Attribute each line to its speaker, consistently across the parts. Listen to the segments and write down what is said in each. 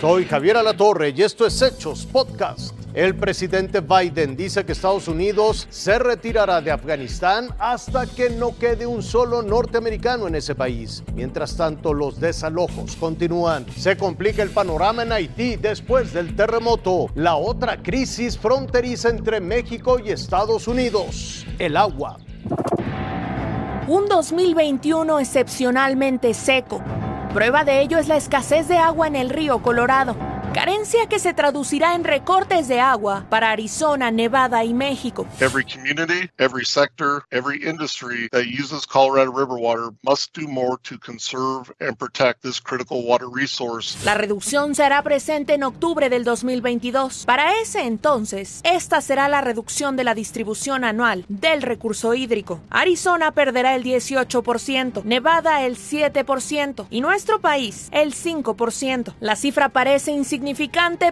Speaker 1: Soy Javier Alatorre y esto es Hechos Podcast. El presidente Biden dice que Estados Unidos se retirará de Afganistán hasta que no quede un solo norteamericano en ese país. Mientras tanto, los desalojos continúan. Se complica el panorama en Haití después del terremoto. La otra crisis fronteriza entre México y Estados Unidos. El agua.
Speaker 2: Un 2021 excepcionalmente seco. Prueba de ello es la escasez de agua en el río Colorado carencia que se traducirá en recortes de agua para Arizona, Nevada y México.
Speaker 3: Every community, every sector, every industry that uses Colorado River water must do more to conserve and protect this critical water resource.
Speaker 2: La reducción será presente en octubre del 2022. Para ese entonces, esta será la reducción de la distribución anual del recurso hídrico. Arizona perderá el 18%, Nevada el 7% y nuestro país el 5%. La cifra parece insignificante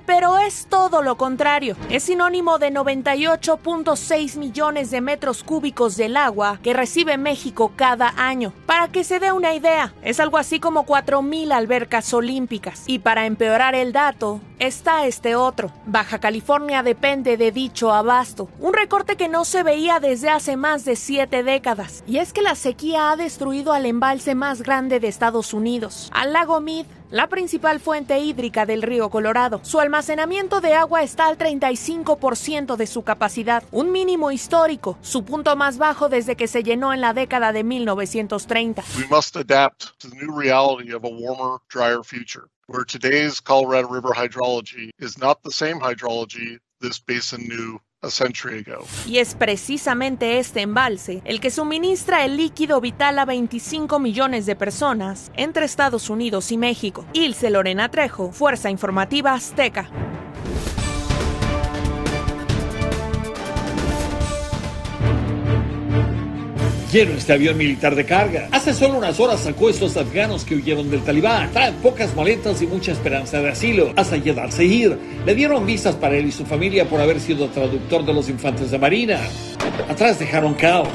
Speaker 2: pero es todo lo contrario. Es sinónimo de 98.6 millones de metros cúbicos del agua que recibe México cada año. Para que se dé una idea, es algo así como 4.000 albercas olímpicas. Y para empeorar el dato, está este otro. Baja California depende de dicho abasto, un recorte que no se veía desde hace más de siete décadas. Y es que la sequía ha destruido al embalse más grande de Estados Unidos, al lago Mead, la principal fuente hídrica del río Colorado. Su almacenamiento de agua está al 35% de su capacidad, un mínimo histórico, su punto más bajo desde que se llenó en la década de 1930.
Speaker 3: We must adapt to the new reality of a warmer, drier future, where today's Colorado River hydrology is not the same hydrology this basin knew
Speaker 2: y es precisamente este embalse el que suministra el líquido vital a 25 millones de personas entre Estados Unidos y México. Ilse Lorena Trejo, Fuerza Informativa Azteca.
Speaker 4: Lleno este avión militar de carga. Hace solo unas horas sacó estos afganos que huyeron del talibán. Traen pocas maletas y mucha esperanza de asilo. Hasta llegarse ir. Le dieron visas para él y su familia por haber sido traductor de los infantes de Marina. Atrás dejaron caos.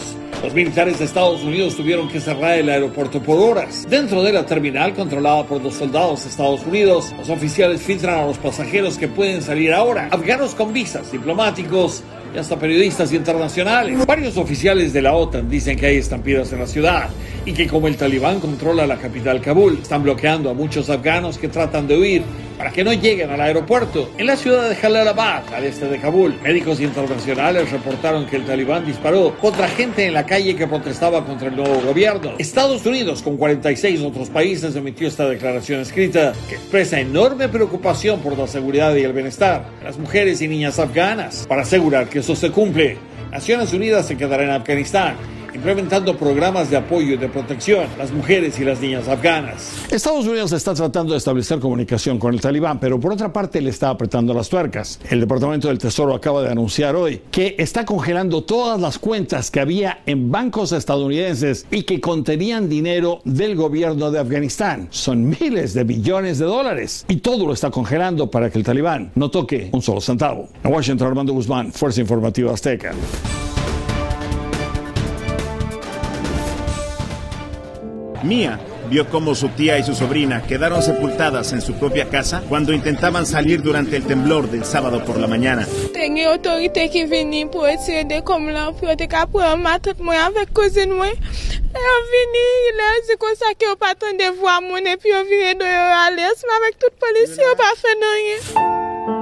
Speaker 4: Los militares de Estados Unidos tuvieron que cerrar el aeropuerto por horas. Dentro de la terminal controlada por los soldados de Estados Unidos, los oficiales filtran a los pasajeros que pueden salir ahora. Afganos con visas, diplomáticos, y hasta periodistas internacionales. Varios oficiales de la OTAN dicen que hay estampidas en la ciudad y que como el talibán controla la capital Kabul, están bloqueando a muchos afganos que tratan de huir para que no lleguen al aeropuerto. En la ciudad de Jalalabad, al este de Kabul, médicos internacionales reportaron que el talibán disparó contra gente en la calle que protestaba contra el nuevo gobierno. Estados Unidos, con 46 otros países, emitió esta declaración escrita que expresa enorme preocupación por la seguridad y el bienestar de las mujeres y niñas afganas. Para asegurar que eso se cumple, Naciones Unidas se quedará en Afganistán implementando programas de apoyo y de protección a las mujeres y las niñas afganas. Estados Unidos está tratando de establecer comunicación con el talibán, pero por otra parte le está apretando las tuercas. El Departamento del Tesoro acaba de anunciar hoy que está congelando todas las cuentas que había en bancos estadounidenses y que contenían dinero del gobierno de Afganistán. Son miles de billones de dólares y todo lo está congelando para que el talibán no toque un solo centavo. En Washington, Armando Guzmán, Fuerza Informativa Azteca.
Speaker 5: Mía vio cómo su tía y su sobrina quedaron sepultadas en su propia casa cuando intentaban salir durante el temblor del sábado por la mañana.
Speaker 6: Tenía autoridad que venir por essayer de comme l'enfant de capre matat moi avec cousine moi. Elle vini, il a dit comme ça que au patron de voir mon et puis on vient de aller avec toute police, on pas fait rien.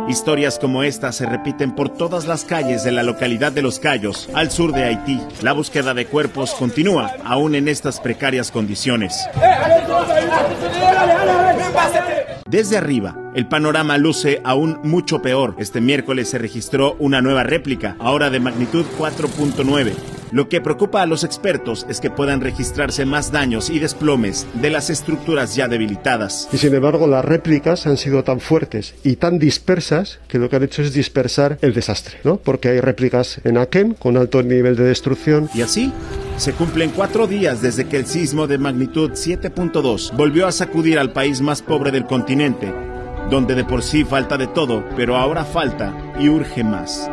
Speaker 5: Historias como esta se repiten por todas las calles de la localidad de Los Cayos, al sur de Haití. La búsqueda de cuerpos continúa, aún en estas precarias condiciones. Desde arriba, el panorama luce aún mucho peor. Este miércoles se registró una nueva réplica, ahora de magnitud 4.9. Lo que preocupa a los expertos es que puedan registrarse más daños y desplomes de las estructuras ya debilitadas.
Speaker 7: Y sin embargo, las réplicas han sido tan fuertes y tan dispersas que lo que han hecho es dispersar el desastre, ¿no? Porque hay réplicas en Aken con alto nivel de destrucción.
Speaker 5: Y así se cumplen cuatro días desde que el sismo de magnitud 7.2 volvió a sacudir al país más pobre del continente, donde de por sí falta de todo, pero ahora falta y urge más.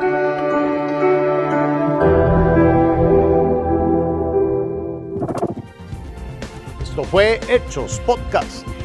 Speaker 1: Esto fue Hechos Podcast.